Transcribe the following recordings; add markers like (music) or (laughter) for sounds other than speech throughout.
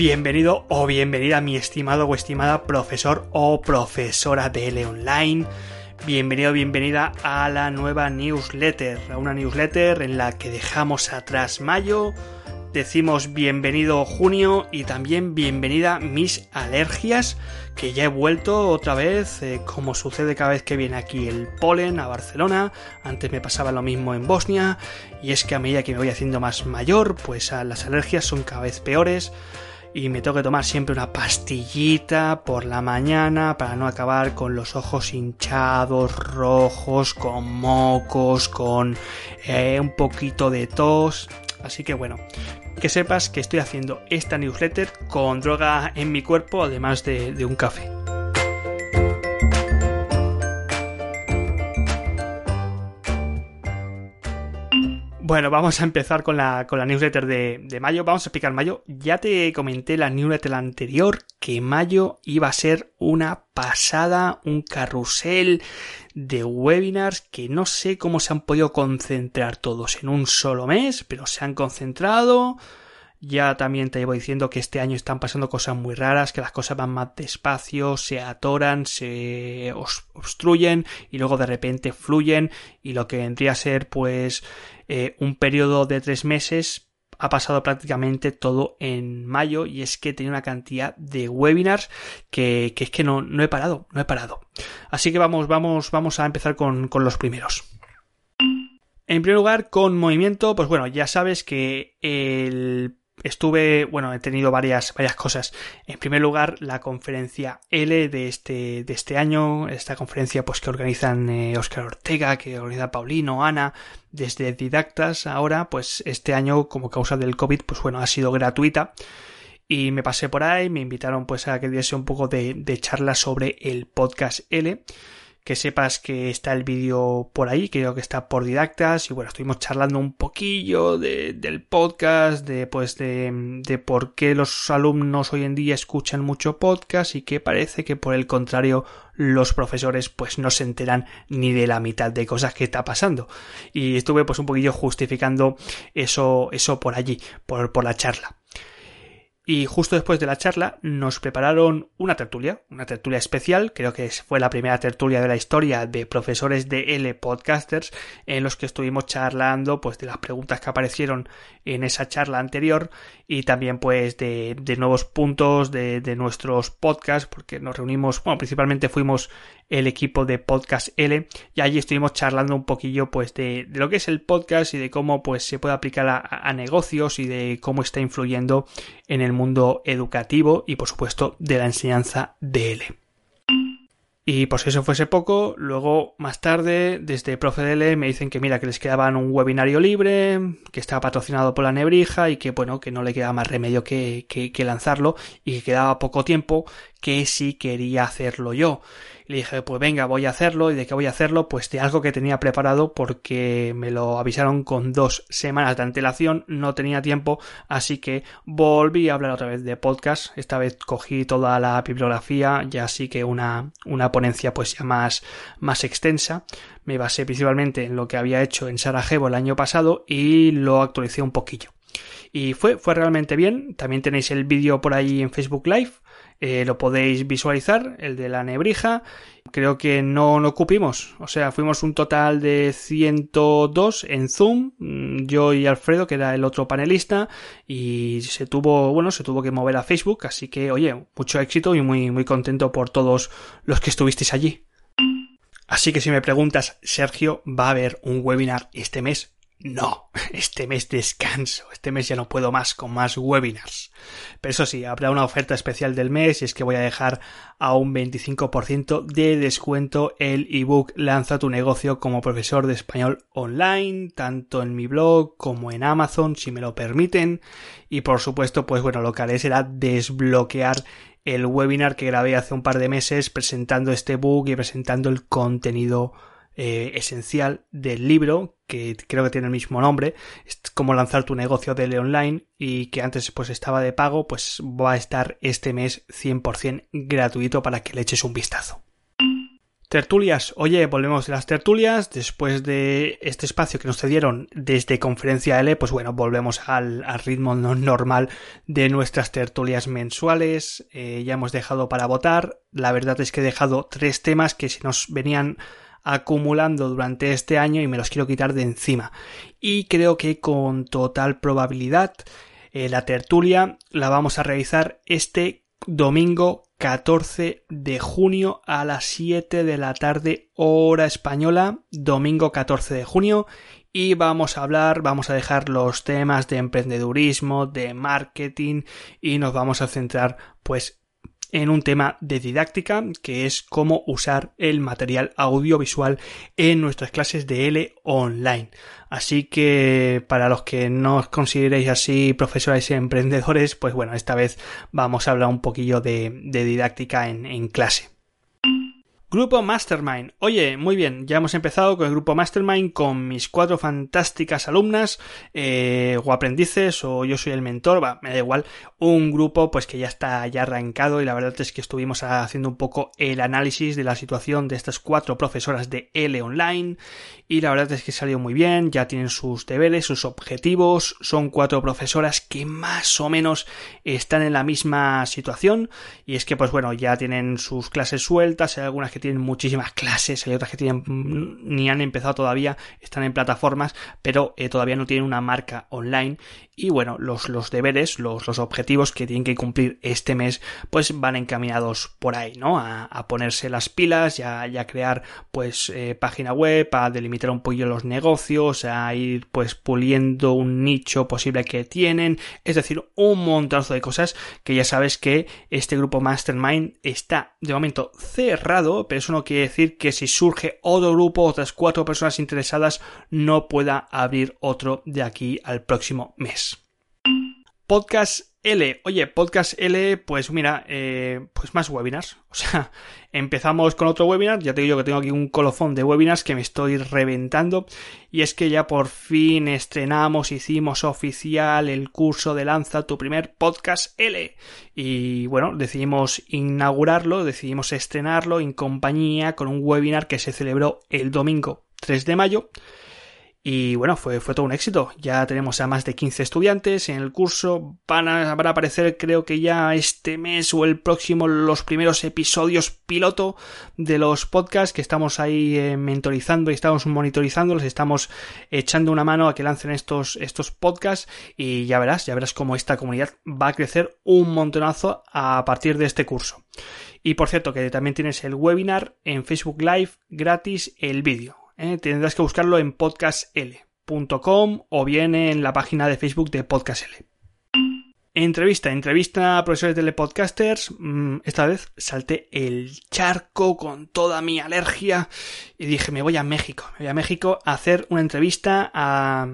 Bienvenido o bienvenida mi estimado o estimada profesor o profesora de L Online. Bienvenido o bienvenida a la nueva newsletter, a una newsletter en la que dejamos atrás mayo, decimos bienvenido junio y también bienvenida mis alergias, que ya he vuelto otra vez, eh, como sucede cada vez que viene aquí el polen a Barcelona, antes me pasaba lo mismo en Bosnia, y es que a medida que me voy haciendo más mayor, pues las alergias son cada vez peores y me tengo que tomar siempre una pastillita por la mañana para no acabar con los ojos hinchados, rojos, con mocos, con eh, un poquito de tos. Así que bueno, que sepas que estoy haciendo esta newsletter con droga en mi cuerpo, además de, un café. Bueno, vamos a empezar con la, con la newsletter de, de, mayo. Vamos a explicar mayo. Ya te comenté la newsletter anterior que mayo iba a ser una pasada, un carrusel de webinars que no sé cómo se han podido concentrar todos en un solo mes, pero se han concentrado. Ya también te llevo diciendo que este año están pasando cosas muy raras, que las cosas van más despacio, se atoran, se obstruyen y luego de repente fluyen y lo que vendría a ser pues eh, un periodo de tres meses ha pasado prácticamente todo en mayo y es que tenía una cantidad de webinars que, es que no, no he parado, no he parado. Así que vamos, vamos, vamos a empezar con, con los primeros. En primer lugar, con movimiento, pues bueno, ya sabes que el estuve, bueno, he tenido varias, varias cosas. En primer lugar, la conferencia L de este, de este año, esta conferencia pues que organizan Oscar eh, Ortega, que organiza Paulino, Ana, desde Didactas ahora, pues este año como causa del COVID, pues bueno, ha sido gratuita. Y me pasé por ahí, me invitaron pues a que diese un poco de, de charla sobre el podcast L que sepas que está el vídeo por ahí, creo que está por didactas y bueno, estuvimos charlando un poquillo de, del podcast, de pues de, de por qué los alumnos hoy en día escuchan mucho podcast y que parece que por el contrario los profesores pues no se enteran ni de la mitad de cosas que está pasando. Y estuve pues un poquillo justificando eso eso por allí por, por la charla y justo después de la charla nos prepararon una tertulia, una tertulia especial, creo que fue la primera tertulia de la historia de profesores de L podcasters en los que estuvimos charlando pues de las preguntas que aparecieron en esa charla anterior y también pues de, de nuevos puntos de, de, nuestros podcasts porque nos reunimos, bueno, principalmente fuimos el equipo de Podcast L y allí estuvimos charlando un poquillo pues de, de lo que es el podcast y de cómo pues se puede aplicar a, a negocios y de cómo está influyendo en el mundo educativo y por supuesto de la enseñanza de L. Y por si eso fuese poco, luego más tarde, desde ProfeDL me dicen que mira, que les quedaban un webinario libre, que estaba patrocinado por la Nebrija y que bueno, que no le quedaba más remedio que, que, que lanzarlo y que quedaba poco tiempo, que si quería hacerlo yo le dije, pues venga, voy a hacerlo. ¿Y de qué voy a hacerlo? Pues de algo que tenía preparado porque me lo avisaron con dos semanas de antelación, no tenía tiempo, así que volví a hablar otra vez de podcast. Esta vez cogí toda la bibliografía, ya sí que una, una ponencia pues ya más, más extensa. Me basé principalmente en lo que había hecho en Sarajevo el año pasado y lo actualicé un poquillo. Y fue, fue realmente bien. También tenéis el vídeo por ahí en Facebook Live eh, lo podéis visualizar, el de la nebrija. Creo que no lo cupimos, o sea, fuimos un total de 102 en Zoom, mm, yo y Alfredo, que era el otro panelista, y se tuvo, bueno, se tuvo que mover a Facebook, así que, oye, mucho éxito y muy, muy contento por todos los que estuvisteis allí. Así que si me preguntas, Sergio, ¿va a haber un webinar este mes? No, este mes descanso, este mes ya no puedo más con más webinars. Pero eso sí, habrá una oferta especial del mes y es que voy a dejar a un 25% de descuento el ebook Lanza tu negocio como profesor de español online, tanto en mi blog como en Amazon, si me lo permiten. Y por supuesto, pues bueno, lo que haré será desbloquear el webinar que grabé hace un par de meses presentando este book y presentando el contenido eh, esencial del libro, que creo que tiene el mismo nombre, es como lanzar tu negocio de online y que antes pues estaba de pago, pues va a estar este mes 100% gratuito para que le eches un vistazo. Tertulias, oye, volvemos de las tertulias, después de este espacio que nos cedieron desde Conferencia L, pues bueno, volvemos al, ritmo normal de nuestras tertulias mensuales, eh, ya hemos dejado para votar, la verdad es que he dejado tres temas que se nos venían acumulando durante este año y me los quiero quitar de encima. Y creo que con total probabilidad eh, la tertulia la vamos a realizar este domingo 14 de junio a las 7 de la tarde hora española, domingo 14 de junio y vamos a hablar, vamos a dejar los temas de emprendedurismo, de marketing y nos vamos a centrar pues en un tema de didáctica que es cómo usar el material audiovisual en nuestras clases de L online. Así que para los que no os consideréis así profesores y emprendedores, pues bueno, esta vez vamos a hablar un poquillo de, didáctica en clase. Grupo Mastermind. Oye, muy bien, ya hemos empezado con el grupo Mastermind con mis cuatro fantásticas alumnas eh, o aprendices o yo soy el mentor, va, me da igual, un grupo pues que ya está ya arrancado y la verdad es que estuvimos haciendo un poco el análisis de la situación de estas cuatro profesoras de L online y la verdad es que salió muy bien, ya tienen sus deberes, sus objetivos, son cuatro profesoras que más o menos están en la misma situación y es que pues bueno, ya tienen sus clases sueltas, hay algunas que tienen muchísimas clases, hay otras que tienen mm, ni han empezado todavía, están en plataformas, pero eh, todavía no tienen una marca online y bueno, los, los deberes, los, los, objetivos que tienen que cumplir este mes, pues van encaminados por ahí, ¿no? A, ponerse las pilas y a, crear pues eh, página web, a delimitar un poquillo los negocios, a ir pues puliendo un nicho posible que tienen, es decir, un montonazo de cosas que ya sabes que este grupo Mastermind está de momento cerrado, pero eso no quiere decir que si surge otro grupo, otras cuatro personas interesadas, no pueda abrir otro de aquí al próximo mes. Podcast L. Oye, Podcast L, pues mira, eh, pues más webinars. O sea, (laughs) empezamos con otro webinar. Ya te digo que tengo aquí un colofón de webinars que me estoy reventando. Y es que ya por fin estrenamos, hicimos oficial el curso de Lanza tu primer Podcast L. Y bueno, decidimos inaugurarlo, decidimos estrenarlo en compañía con un webinar que se celebró el domingo 3 de mayo y bueno, fue, fue todo un éxito. Ya tenemos a más de 15 estudiantes en el curso. Van a, aparecer, creo que ya este mes o el próximo, los primeros episodios piloto de los podcasts que estamos ahí eh, mentorizando y estamos monitorizando. Les estamos echando una mano a que lancen estos, estos podcasts. Y ya verás, ya verás cómo esta comunidad va a crecer un montonazo a partir de este curso. Y por cierto, que también tienes el webinar en Facebook Live gratis el vídeo. ¿Eh? tendrás que buscarlo en podcastl.com o bien en la página de Facebook de podcastl. Entrevista, entrevista a profesores de telepodcasters. Mm, esta vez salté el charco con toda mi alergia y dije, me voy a México. Me voy a México a hacer una entrevista a,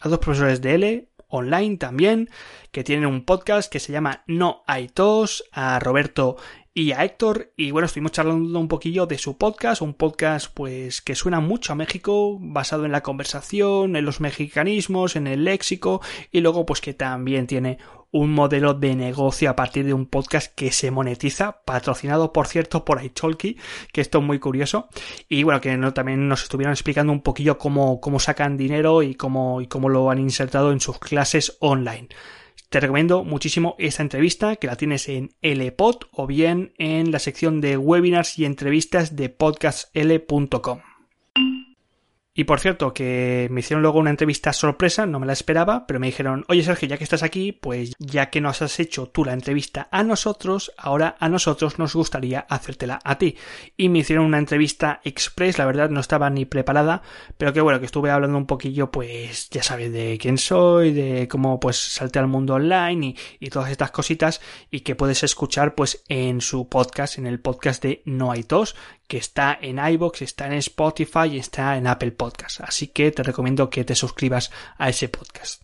a dos profesores de L, online también, que tienen un podcast que se llama No hay tos, a Roberto y a Héctor y bueno, estuvimos charlando un poquillo de su podcast, un podcast pues que suena mucho a México, basado en la conversación, en los mexicanismos, en el léxico y luego pues que también tiene un modelo de negocio a partir de un podcast que se monetiza, patrocinado por cierto por iTalki, que esto es muy curioso. Y bueno, que no, también nos estuvieron explicando un poquillo cómo, cómo sacan dinero y cómo, y cómo lo han insertado en sus clases online. Te recomiendo muchísimo esta entrevista que la tienes en LPod o bien en la sección de webinars y entrevistas de podcastl.com. Y por cierto, que me hicieron luego una entrevista sorpresa, no me la esperaba, pero me dijeron, oye Sergio, ya que estás aquí, pues ya que nos has hecho tú la entrevista a nosotros, ahora a nosotros nos gustaría hacértela a ti. Y me hicieron una entrevista express, la verdad no estaba ni preparada, pero que bueno, que estuve hablando un poquillo, pues ya sabes, de quién soy, de cómo pues salté al mundo online y, y todas estas cositas, y que puedes escuchar pues en su podcast, en el podcast de No hay tos, que está en iBox, está en Spotify y está en Apple Podcast. Así que te recomiendo que te suscribas a ese podcast.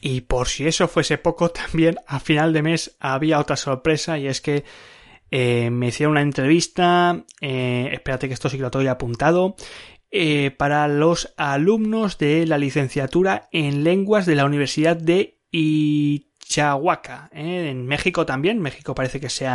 Y por si eso fuese poco, (laughs) también a final de mes había otra sorpresa y es que eh, me hicieron una entrevista, eh, espérate que esto sí que lo tengo apuntado, eh, para los alumnos de la licenciatura en lenguas de la Universidad de Michoacán, ¿eh? en México también. México parece que se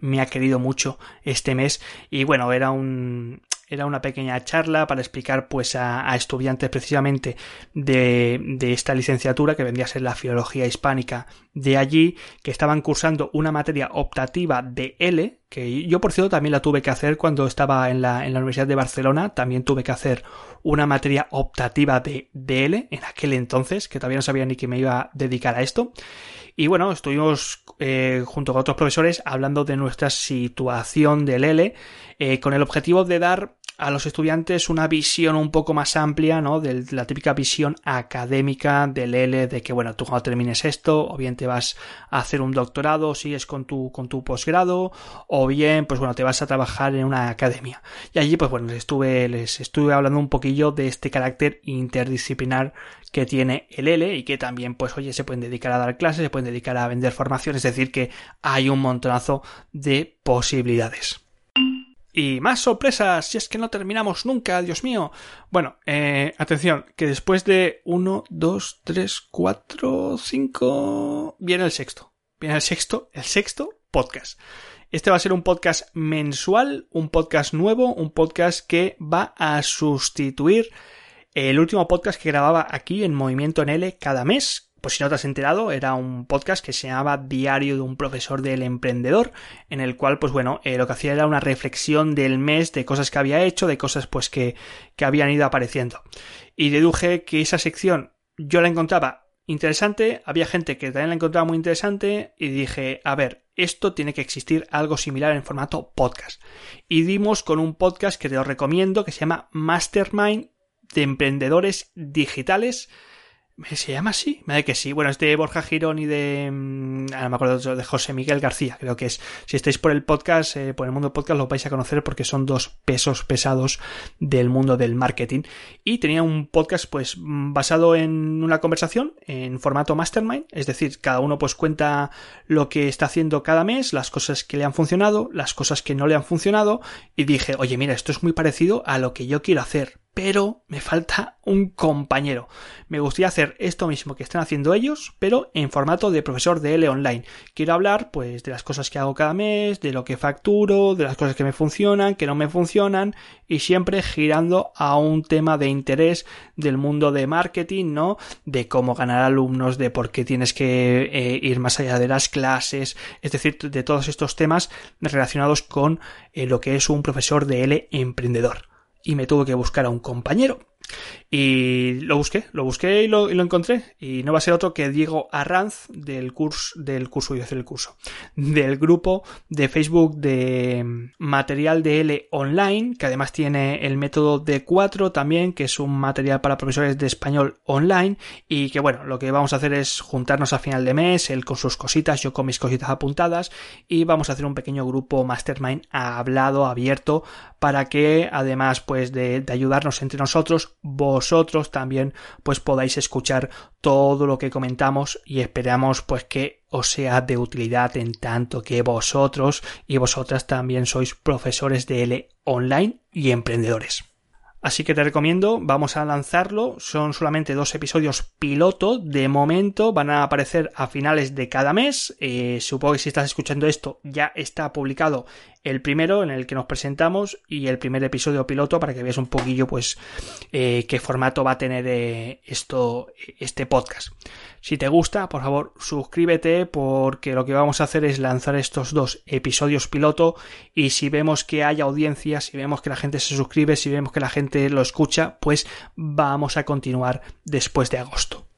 me ha querido mucho este mes. Y bueno, era un, era una pequeña charla para explicar pues a, estudiantes precisamente de, de, esta licenciatura que vendría a ser la filología hispánica de allí que estaban cursando una materia optativa de L que yo por cierto también la tuve que hacer cuando estaba en la, en la Universidad de Barcelona. También tuve que hacer una materia optativa de L en aquel entonces que todavía no sabía ni que me iba a dedicar a esto. Y bueno, estuvimos eh, junto con otros profesores hablando de nuestra situación del L, eh, con el objetivo de dar a los estudiantes una visión un poco más amplia, ¿no? De la típica visión académica del L, de que, bueno, tú cuando termines esto, o bien te vas a hacer un doctorado, sigues con tu, con tu posgrado, o bien, pues bueno, te vas a trabajar en una academia. Y allí, pues bueno, les estuve, les estuve hablando un poquillo de este carácter interdisciplinar que tiene el L y que también, pues oye, se pueden dedicar a dar clases, se pueden dedicar a vender formación, es decir, que hay un montonazo de posibilidades. Y más sorpresas, si es que no terminamos nunca, Dios mío. Bueno, eh, atención, que después de 1, 2, 3, 4, 5... Viene el sexto. Viene el sexto, el sexto podcast. Este va a ser un podcast mensual, un podcast nuevo, un podcast que va a sustituir el último podcast que grababa aquí en Movimiento en L cada mes, pues si no te has enterado, era un podcast que se llamaba Diario de un profesor del emprendedor, en el cual, pues bueno, eh, lo que hacía era una reflexión del mes de cosas que había hecho, de cosas pues que, que habían ido apareciendo. Y deduje que esa sección yo la encontraba interesante, había gente que también la encontraba muy interesante, y dije, a ver, esto tiene que existir algo similar en formato podcast. Y dimos con un podcast que te lo recomiendo, que se llama Mastermind de Emprendedores Digitales, ¿Se llama así? Me da que sí. Bueno, es de Borja Girón y de. Mm, ahora me acuerdo de José Miguel García, creo que es. Si estáis por el podcast, eh, por el mundo podcast, lo vais a conocer porque son dos pesos pesados del mundo del marketing. Y tenía un podcast, pues, mm, basado en una conversación en formato mastermind. Es decir, cada uno, pues, cuenta lo que está haciendo cada mes, las cosas que le han funcionado, las cosas que no le han funcionado. Y dije, oye, mira, esto es muy parecido a lo que yo quiero hacer pero me falta un compañero. Me gustaría hacer esto mismo que están haciendo ellos, pero en formato de profesor de L online. Quiero hablar, pues, de las cosas que hago cada mes, de lo que facturo, de las cosas que me funcionan, que no me funcionan, y siempre girando a un tema de interés del mundo de marketing, ¿no? De cómo ganar alumnos, de por qué tienes que eh, ir más allá de las clases, es decir, de todos estos temas relacionados con eh, lo que es un profesor de L emprendedor y me tuve que buscar a un compañero. Y lo busqué, lo busqué y lo, encontré. Y no va a ser otro que Diego Arranz del curso, del curso, y hacer el curso, del grupo de Facebook de material de L online, que además tiene el método D4 también, que es un material para profesores de español online. Y que bueno, lo que vamos a hacer es juntarnos a final de mes, él con sus cositas, yo con mis cositas apuntadas, y vamos a hacer un pequeño grupo mastermind hablado, abierto, para que además pues de, de ayudarnos entre nosotros, vosotros también pues podáis escuchar todo lo que comentamos y esperamos pues que os sea de utilidad en tanto que vosotros y vosotras también sois profesores de L online y emprendedores. Así que te recomiendo, vamos a lanzarlo. Son solamente dos episodios piloto. De momento van a aparecer a finales de cada mes. Eh, supongo que si estás escuchando esto ya está publicado el primero en el que nos presentamos y el primer episodio piloto para que veas un poquillo pues eh, qué formato va a tener eh, esto este podcast. Si te gusta por favor suscríbete porque lo que vamos a hacer es lanzar estos dos episodios piloto y si vemos que hay audiencia si vemos que la gente se suscribe si vemos que la gente lo escucha pues vamos a continuar después de agosto.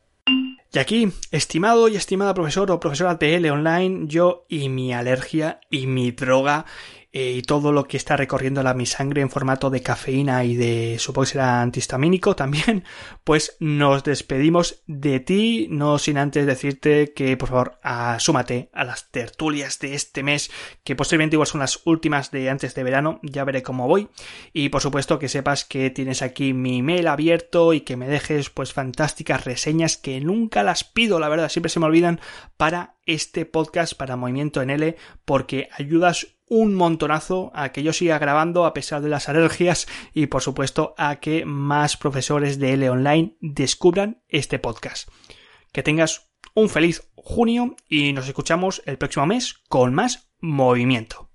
Y aquí, estimado y estimada profesor o profesora TL online, yo y mi alergia y mi droga eh, y todo lo que está recorriendo la mi sangre en formato de cafeína y de supongo que será antihistamínico también, (laughs) pues nos despedimos de ti, no sin antes decirte que por favor asúmate a las tertulias de este mes, que posiblemente igual son las últimas de antes de verano, ya veré cómo voy, y por supuesto que sepas que tienes aquí mi email abierto y que me dejes pues fantásticas reseñas que nunca las pido, la verdad, siempre se me olvidan para este podcast para Movimiento en L porque ayudas un montonazo a que yo siga grabando a pesar de las alergias y por supuesto a que más profesores de L online descubran este podcast. Que tengas un feliz junio y nos escuchamos el próximo mes con más movimiento.